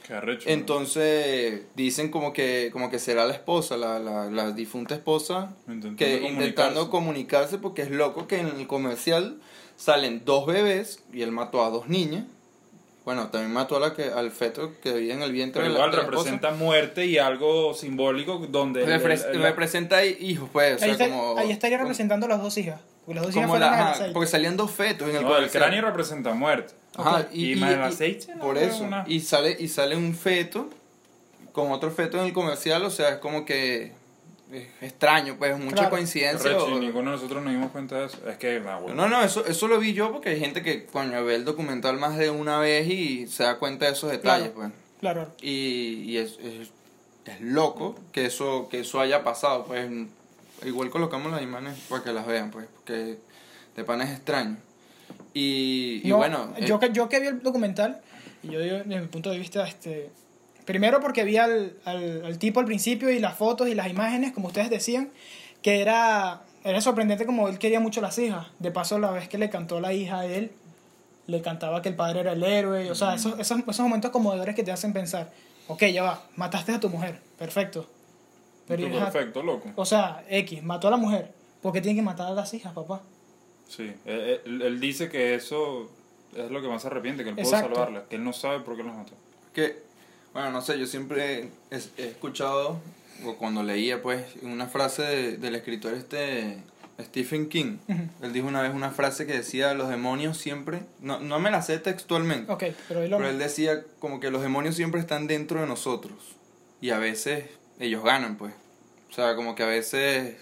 Qué arrecho. Entonces dicen como que como que será la esposa, la, la, la difunta esposa, Intentando que comunicarse. intentando comunicarse porque es loco que en el comercial salen dos bebés y él mató a dos niñas. Bueno, también mató a la que, al feto que vivía en el vientre Pero de la, igual de la esposa. representa muerte y algo simbólico donde... el- Repres- el- el- representa hijos, pues. o sea, ahí, está- como, ahí estaría representando a las dos hijas. Porque dos como la- ajá, porque salían dos fetos en el no, el cráneo representa muerte. Ajá. Y más el aceite, ¿no? Por eso. Una- Y sale, y sale un feto con otro feto en el comercial, o sea, es como que es extraño, pues mucha Claro. coincidencia. Arrecho, o- ninguno de nosotros nos dimos cuenta de eso. Es que, ah, bueno. No, no, eso, eso lo vi yo porque hay gente que, coño, ve el documental más de una vez y se da cuenta de esos detalles, Claro. pues. Claro. Y, y es, es, es loco que eso, que eso haya pasado, pues. Igual colocamos las imágenes para que las vean, pues, porque de pan es extraño. Y, y No, bueno, eh, yo, que, yo que vi el documental, y yo digo, desde mi punto de vista, este, primero porque vi al, al, al tipo al principio y las fotos y las imágenes, como ustedes decían, que era, era sorprendente como él quería mucho a las hijas. De paso, la vez que le cantó la hija a él, le cantaba que el padre era el héroe. O sea, esos, esos, esos momentos conmovedores que te hacen pensar, ok, ya va, mataste a tu mujer, perfecto. Pero Tú perfecto, loco. o sea, X, mató a la mujer. ¿Por qué tiene que matar a las hijas, papá? Sí. Él, él- él dice que eso es lo que más se arrepiente, que él pudo salvarla. Que él no sabe por qué los mató. que, bueno, no sé, yo siempre he, he escuchado, o cuando leía, pues, una frase de- del escritor este Stephen King. Ujú. Él dijo una vez una frase que decía, los demonios siempre, no, no me la sé textualmente, Ok, pero él lo... pero él decía como que los demonios siempre están dentro de nosotros y a veces ellos ganan, pues. O sea, como que a veces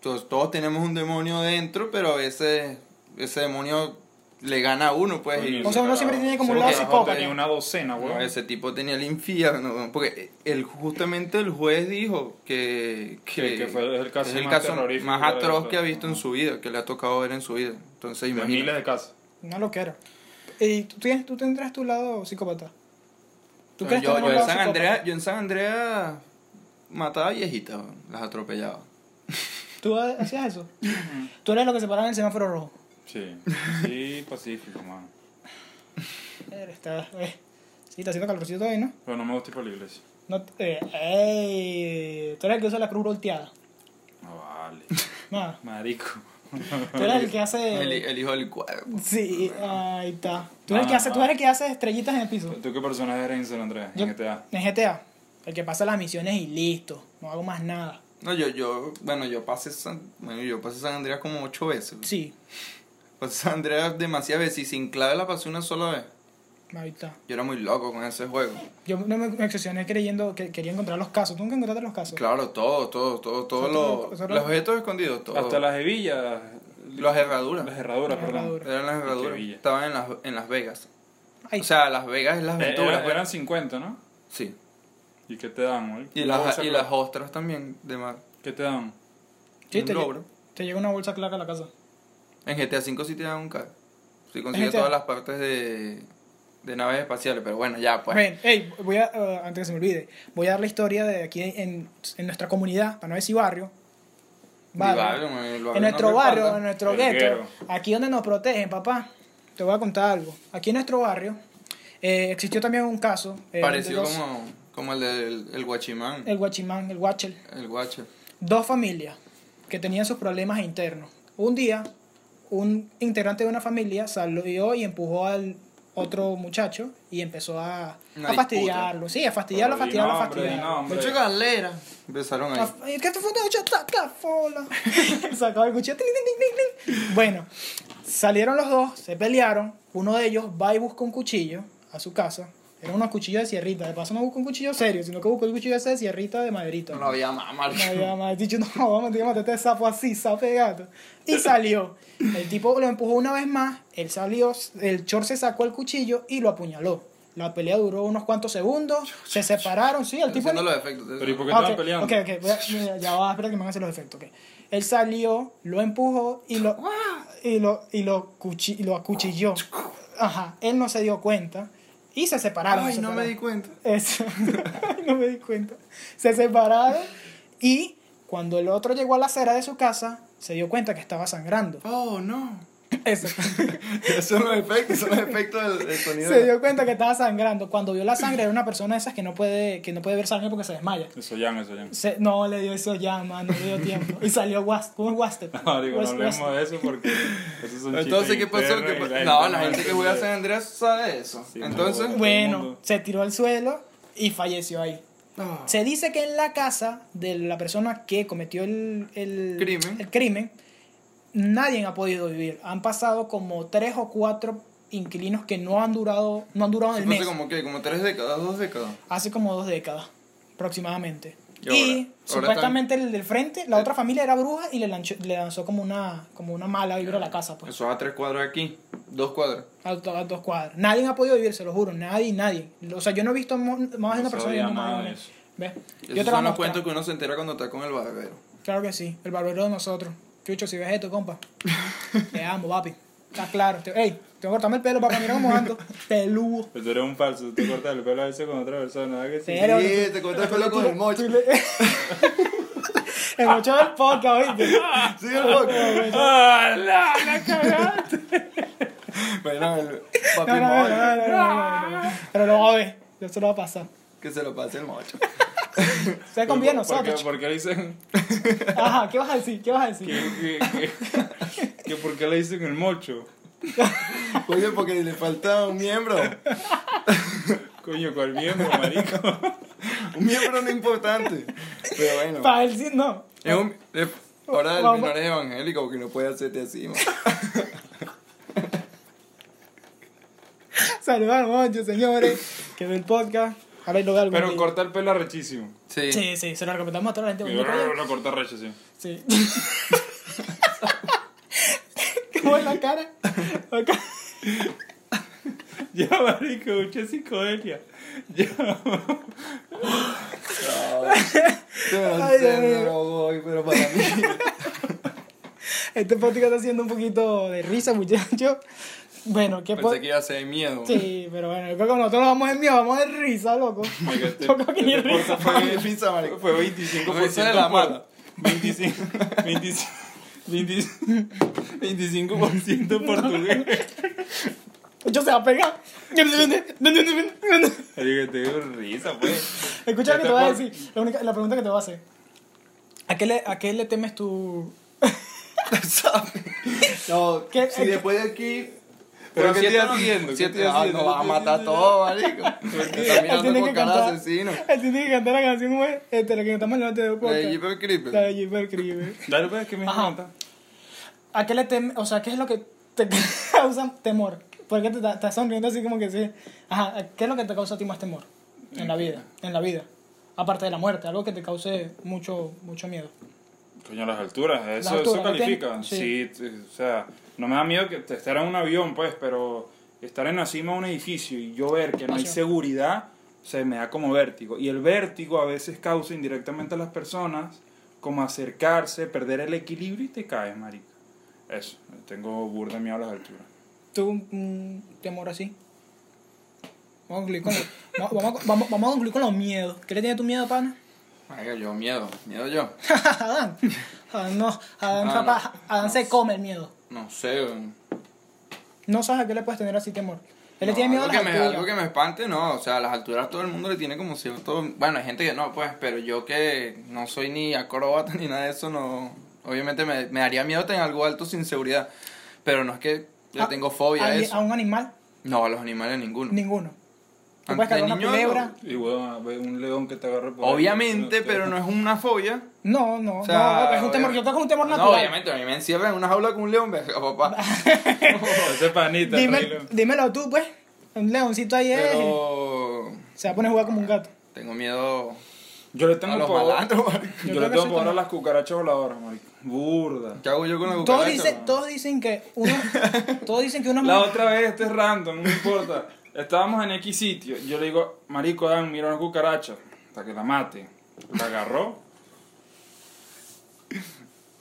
todos, todos tenemos un demonio dentro, pero a veces ese demonio le gana a uno, pues. y- O sea, uno siempre tiene como un lado psicópata. Tenía una docena, No, weón. ese tipo tenía el infierno, porque el, justamente el juez dijo que, Que- que fue el caso es el más caso más atroz que ha visto en su vida, que le ha tocado ver en su vida. Entonces, De imagínate. miles de casos. No lo quiero. ¿Y tú, tienes, tú tendrás tu lado psicópata? ¿Tú Yo, crees yo, tener un en lado San? Andrea, yo en San Andrea mataba viejitas, las atropellaba. ¿Tú hacías eso? Tú eres lo que se paraba en el semáforo rojo. Sí. Sí, pacífico, man. Eh, Está, eh. Sí, está haciendo calorcito todavía, ¿no? Pero no me gusta ir por la iglesia. no eh, ey, tú eres el que usa la cruz volteada. No vale. No, Marico. tú eres el que El, hace... el hijo del cuerpo. Sí, ahí está. Tú eres, el que Ah, hace, tú ah. eres el que hace estrellitas en el piso. ¿Tú qué personaje eres en San Andrés? Yo- En GTA. En GTA. El que pasa las misiones y listo. No hago más nada. No, yo, yo, bueno, yo pasé San, bueno, yo pasé San Andrea como ocho veces. Sí, Pasé San Andrea demasiadas veces y sin clave la pasé una sola vez. ahí está. Yo era muy loco con ese juego. Yo no me me obsesioné creyendo que quería encontrar los casos. ¿Tú nunca encontraste los casos? Claro, todo, todo, todo, todos Eso todo- los, los objetos escondidos, todo. Hasta las hebillas. Las herraduras. Las herraduras, Las perdón. herraduras. Eran las herraduras. Estaban en las, en Las Vegas. Ay, O sea, Las Vegas es las Eh, aventuras. era- pues. eran 50, ¿no? Sí. ¿Y qué te dan, güey? Y las, y las ostras también de mar. ¿Qué te dan? sí, un te, logro. te llega una bolsa clara a la casa. En GTA V sí te dan un carro. Sí consigues todas las partes de, de naves espaciales, pero bueno, ya pues. Ven, hey, voy a, eh, antes que se me olvide, voy a dar la historia de aquí en, en nuestra comunidad, para no decir barrio. Barrio, mi barrio en no nuestro respalda. barrio, en nuestro gueto, aquí donde nos protegen, papá. Te voy a contar algo. Aquí en nuestro barrio eh, existió también un caso. eh, de Parecido dos- como, como el del el guachimán, El guachimán, el guachel. el guacho. Dos familias que tenían sus problemas internos. Un día, un integrante de una familia salió y empujó al otro muchacho y empezó a, a fastidiarlo. Sí, a fastidiarlo, a Pero fastidiarlo, a nombre, fastidiarlo. Mucho galera. Empezaron ahí. Ah, ¿Qué te fue tacafola? Sacaba el cuchillo. Bueno, salieron los dos, se pelearon. Uno de ellos va y busca un cuchillo a su casa. Eran unos cuchillos de sierrita. De paso no busca un cuchillo serio, sino que busca un cuchillo ese de sierrita de maderita. No había mamar. Me había mal dicho, no, vamos a matar este sapo así, sapo de gato. Y salió. El tipo lo empujó una vez más, él salió, el chor se sacó el cuchillo y lo apuñaló. La pelea duró unos cuantos segundos, se separaron, sí, el tipo... Haciendo los efectos. Pero ¿y por qué Ah, estaban peleando? Ok, ok, voy a- mira, ya va, espera que me van a hacer los efectos. ok. Él salió, lo empujó y lo, y lo, y lo, cuchi- y lo acuchilló. Ajá, él no se dio cuenta y se separaron. Ay, se no me di cuenta. Eso. Ay, no me di cuenta. Se separaron y cuando el otro llegó a la acera de su casa, se dio cuenta que estaba sangrando. Oh, no. Eso. Son los efectos, son los efectos del, del sonido. se dio cuenta que estaba sangrando. Cuando vio la sangre era una persona de esas que no puede, que no puede ver sangre porque se desmaya. Eso ya, eso ya. Se- no le dio eso llama, no le dio tiempo. Y salió Wast, ¿cómo es Wasted? No, digo, no hablemos de eso porque esos son Entonces, ¿qué pasó? ¿Qué y pa- la no, la gente que juega a San Andreas sabe eso. Sí, Entonces, no, Bueno, se tiró al suelo y falleció ahí. Ah, Se dice que en la casa de la persona que cometió el, el Crimen. el crimen, nadie ha podido vivir. Han pasado como tres o cuatro inquilinos que no han durado, no han durado en el mes. hace como que, como tres décadas, dos décadas. Hace como dos décadas, aproximadamente. Y Y, ahora- ahora supuestamente el del frente, la otra familia era bruja y le lanzó, le lanzó como una, como una mala vibra a la casa, pues. Eso es a tres cuadras aquí, dos cuadras. A, do- a dos cuadras. Nadie ha podido vivir, se lo juro. Nadie, nadie. O sea, yo no he visto más de una No persona viviendo más de eso. ¿Ves? Esos Yo te son los mostrar. cuentos que uno se entera cuando está con el barbero. Claro que sí, el barbero de nosotros. Chucho, si ves esto, compa. Te amo, papi. Está claro. Te- ey, tengo que cortarme el pelo, papá. Mira cómo ando. Peludo. Pero tú eres un falso, tú cortas el pelo a veces con otra persona, ¿verdad que sí? Pero- Sí, te cortas el pelo con el mocho. El mocho del podcast, ¿oíste? Sí, el mocho. ¡Ah, la, cagaste! Bueno, el No, papi no, no, no, mocho. no, no, no, no. Pero lo va a ver. Eso lo va a pasar. Que se lo pase el mocho. Se conviene ¿Por qué, nosotros. por qué le dicen Ajá, ¿qué vas a decir? ¿Qué vas a decir? que, que, que por qué le dicen el mocho? Oye, porque le falta un miembro. Coño, ¿cuál miembro, marico? Un miembro no importante. Pero bueno. Para él sí, no. Es un, es- ahora el menor es evangélico porque no puede hacerte así. man. Saludos al mocho, señores. Que ve el podcast. Lo ve algún Pero día. corta el pelo arrechísimo. Sí. Sí, sí, se lo recomendamos a toda la gente. Y Bueno, ahora coño, lo corta recho, sí. Sí. ¿Cómo es la cara? Acá. Ya, marico, mucha psicodelia. Ya. Pero Ay, se ay, me ay. drogó hoy, pero para mí. Este podcast está haciendo un poquito de risa, muchachos. Bueno, ¿qué Pensé que iba a ser miedo. Sí, pero bueno, yo creo que nosotros no vamos en miedo, vamos de risa, loco. Oiga, este- Yo creo que ni este risa. Fue fue, risa, marico. fue 25% Risa de la por- mala. 25, 25, 25, 25% portugués. Yo se va a pegar. Marico, te dio risa, pues. Escucha lo que Este te voy a decir. La, única, la pregunta que te voy a hacer. ¿A qué le, a qué le temes tú? No, ¿Qué- si después de aquí. ¿Pero qué si estoy haciendo? Si ¿Qué esto estoy ah, haciendo? nos va a matar todo, marico. Él mirando tiene con que cara de cantar. asesino. Él tiene que cantar la canción, güey. Este, la que cantamos en antes de La de podcast. Jeepers Creepers. La de Jeepers Creepers. Dale, pues, que me Ajá. encanta. ¿A qué le temes? O sea, ¿qué es lo que te causa temor? ¿Por qué te te estás sonriendo así como que sí? Ajá, ¿qué es lo que te causa a ti más temor en la vida? En la vida. Aparte de la muerte, algo que te cause mucho, mucho miedo. Coño, las alturas, eso, alturas, eso ¿no califica. tiene? Sí. t- o sea, no me da miedo que estar en un avión, pues, pero estar en la cima de un edificio y yo ver que no hay seguridad, se me da como vértigo. Y el vértigo a veces causa indirectamente a las personas como acercarse, perder el equilibrio y te caes, marica. Eso, tengo burda miedo a las alturas. ¿Tú un temor así? Vamos a concluir con, vamos, vamos, vamos, vamos a concluir con los miedos. ¿Qué le tienes tu miedo, pana? Marico, yo miedo. Miedo yo. Adán. Adán no. Adán, Ah, capaz- Adán se come el miedo. No sé. No sabes a qué le puedes tener así temor. Él le No, tiene miedo a las que me, alturas. algo que me espante, no. O sea, a las alturas todo el mundo le tiene como cierto. Bueno, hay gente que no, pues, pero yo que no soy ni acróbata ni nada de eso, no. Obviamente me, me daría miedo tener algo alto sin seguridad. Pero no es que yo Ah, tengo fobia a ¿A, eso. a un animal? No, a los animales ninguno. Ninguno. Tú puedes cargar una niño, culebra. Y bueno, a ver un león que te agarre por ahí. Obviamente, No, pero no es una fobia. No, no, O sea, no, es un temor. Yo es un temor No, natural. obviamente, a mí me encierran en una jaula con un león, verga, papá. Ese panita, Dime, dímelo tú, pues. Un leoncito ahí es. Pero. Se va a poner a jugar como un gato. Tengo miedo Yo le a tengo los pavor. malandros. Yo, Yo le tengo pavor a las cucarachas voladoras, marico. Burda. ¿Qué hago yo con la Todos cucaracha? dicen, todos dicen que uno. todos dicen que uno La otra vez, este es random, no importa. Estábamos en X sitio. Yo le digo, Marico, Dan, mira una cucaracha. Hasta que la mate. La agarró.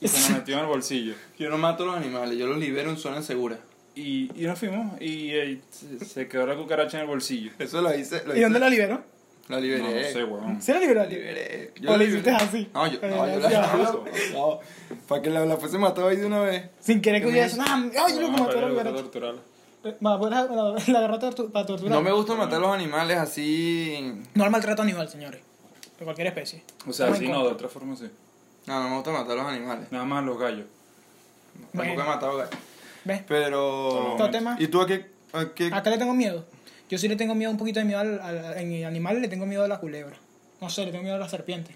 Y se la metió en el bolsillo. Yo no mato a los animales, yo los libero en zonas seguras. Y, y nos fuimos. Y, eh, se- quedó la cucaracha en el bolsillo. Eso lo hice. Lo ¿Y dónde la liberó? La No, liberé. no sé, weón. ¿Sí la liberó? La liberé. ¿O le la hiciste liberé. así? No, yo, no, yo la brazo. no, Para que la, la fuese matado ahí de una vez. Sin querer que ¿Qué hubiera me eso. Ah, ay, loco, No, mató a la cucaracha. Torturarla. Va, la, la, la agarró tortu- para torturar. No me gusta matar a los animales así. No al maltrato animal, señores. De cualquier especie. O sea, Estamos en sí, no, de otra forma sí. No, no me gusta matar a los animales. Nada más los gallos. Tampoco he matado gallos. ¿Ves? Pero. Tema. ¿Y tú a qué? A qué? ¿A qué le tengo miedo? Yo sí le tengo miedo, un poquito de miedo al, al- en animales, le tengo miedo a la culebra. No sé, le tengo miedo a la serpiente.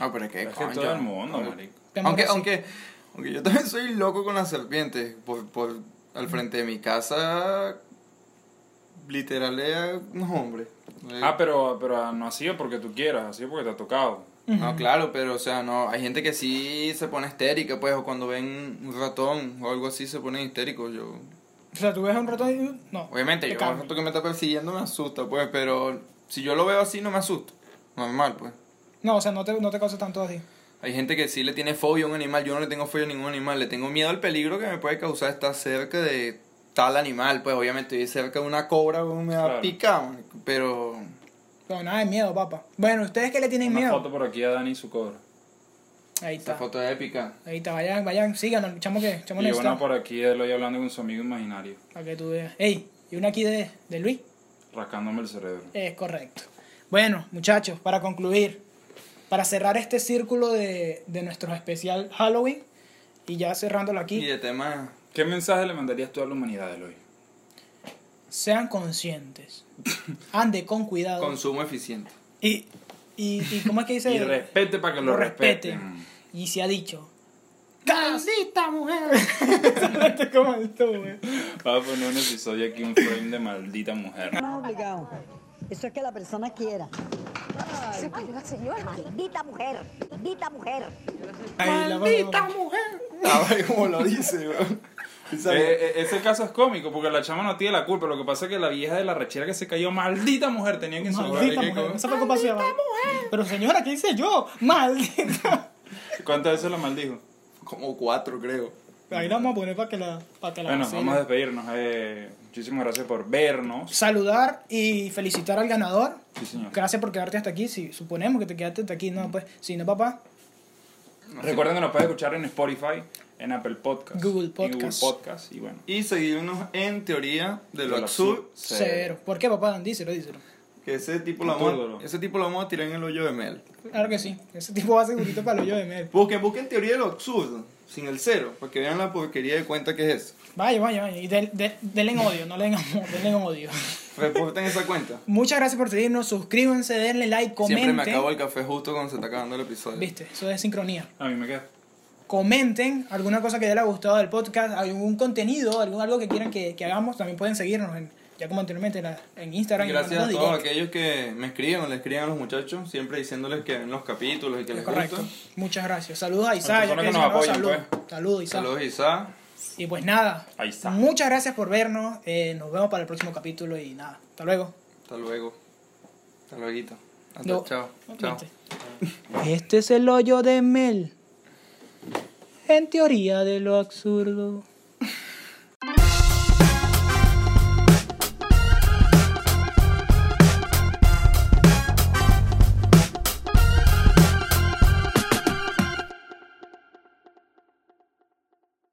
Ah, pero es que. Es que coño. todo el mundo, marico. Aunque, así. aunque, aunque yo también soy loco con las serpientes. Por, por, al frente de mi casa, literal, es un hombre. Ah, pero, pero no así porque tú quieras, así porque te ha tocado. No, claro, pero o sea, no, hay gente que sí se pone histérica, pues, o cuando ven un ratón o algo así se ponen histéricos. Yo, O sea, tú ves un ratón y... No. obviamente, te yo un rato que me está persiguiendo me asusta, pues, pero si yo lo veo así no me asusto. Normal, pues. No, o sea, no te, no te causa tanto así. Hay gente que sí le tiene fobia a un animal, yo no le tengo fobia a ningún animal, le tengo miedo al peligro que me puede causar estar cerca de tal animal, pues obviamente estoy cerca de una cobra me va a Claro. picar, marico, pero Pero nada de miedo, papá. Bueno, ¿ustedes qué le tienen Una miedo? foto por aquí a Dani y su cobra. Ahí esta está. foto es épica. Ahí está, vayan, vayan, síganos, chamo que, chamo Y una por aquí de Eloy hablando con su amigo imaginario, Para que tú veas. Ey, y una aquí de, de Luis. rascándome el cerebro. Es correcto. Bueno, muchachos, para concluir, para cerrar este círculo de, de nuestro especial Halloween, y ya cerrándolo Y aquí, de tema ¿Qué mensaje le mandarías tú a la humanidad, Eloy? sean conscientes, ande con cuidado, consumo eficiente. y, y, y ¿cómo es que dice? Y respete para que lo, Lo respeten. respeten. Y se ha dicho, ¡Maldita mujer! Como el tú, güey. Vamos a poner un episodio aquí, un frame de maldita mujer. No. Eso es que la persona quiera. Maldita mujer, maldita mujer. Ahí la ¡Maldita mujer! A ver cómo lo dice, weón. Eh, eh, ese caso es cómico porque la chama no tiene la culpa. Lo que pasa es que la vieja de la rechera que se cayó, maldita mujer, tenía que insultar. Maldita ¿Qué- mujer. Esa preocupación. Pero señora, ¿qué hice yo? Maldita. ¿Cuántas veces lo maldijo? Como cuatro, creo. Ahí la vamos a poner para que la, para que la Bueno, vacile. vamos a despedirnos. Eh, muchísimas gracias por vernos. Saludar y felicitar al ganador. Sí, señor. Gracias por quedarte hasta aquí. Si suponemos que te quedaste hasta aquí, no, pues, si no, papá, Recuerden que nos pueden escuchar en Spotify, en Apple Podcasts, Google Google. Podcasts y bueno. Y seguirnos en teoría de lo De lo absurdo. absurdo. cero. ¿Por qué, papá? Díselo, díselo. Que ese tipo lo vamos, ese tipo lo vamos a tirar en el hoyo de Mel. Claro que sí. Ese tipo va segurito para el hoyo de Mel. Busquen, busquen teoría de lo absurdo, sin el cero, para que vean la porquería de cuenta que es. Vaya, vaya, vaya. Y del- de- denle en odio, no le den amor, denle en odio. Reporten esa cuenta. Muchas gracias por seguirnos. Suscríbanse, denle like, comenten. Siempre me acabo el café justo cuando se está acabando el episodio. Viste, eso es sincronía. A mí me queda. Comenten alguna cosa que les haya gustado del podcast, algún contenido, algún, algo que quieran que, que hagamos. También pueden seguirnos, en, ya como anteriormente, en, la- en Instagram. Y y gracias a todos aquellos que me escriben o le escriben a los muchachos, siempre diciéndoles que ven los capítulos y que les Correcto. gusta. Muchas gracias. Saludos a Isa. ya que que nos salud. pues. Saludos, Isa. Saludos Isa. Y pues nada. Ahí está. Muchas gracias por vernos. eh, nos vemos para el próximo capítulo y nada. Hasta luego. Hasta luego. Hasta luego. Hasta No. chao. Chao. Este es el hoyo de Mel. En teoría de lo absurdo.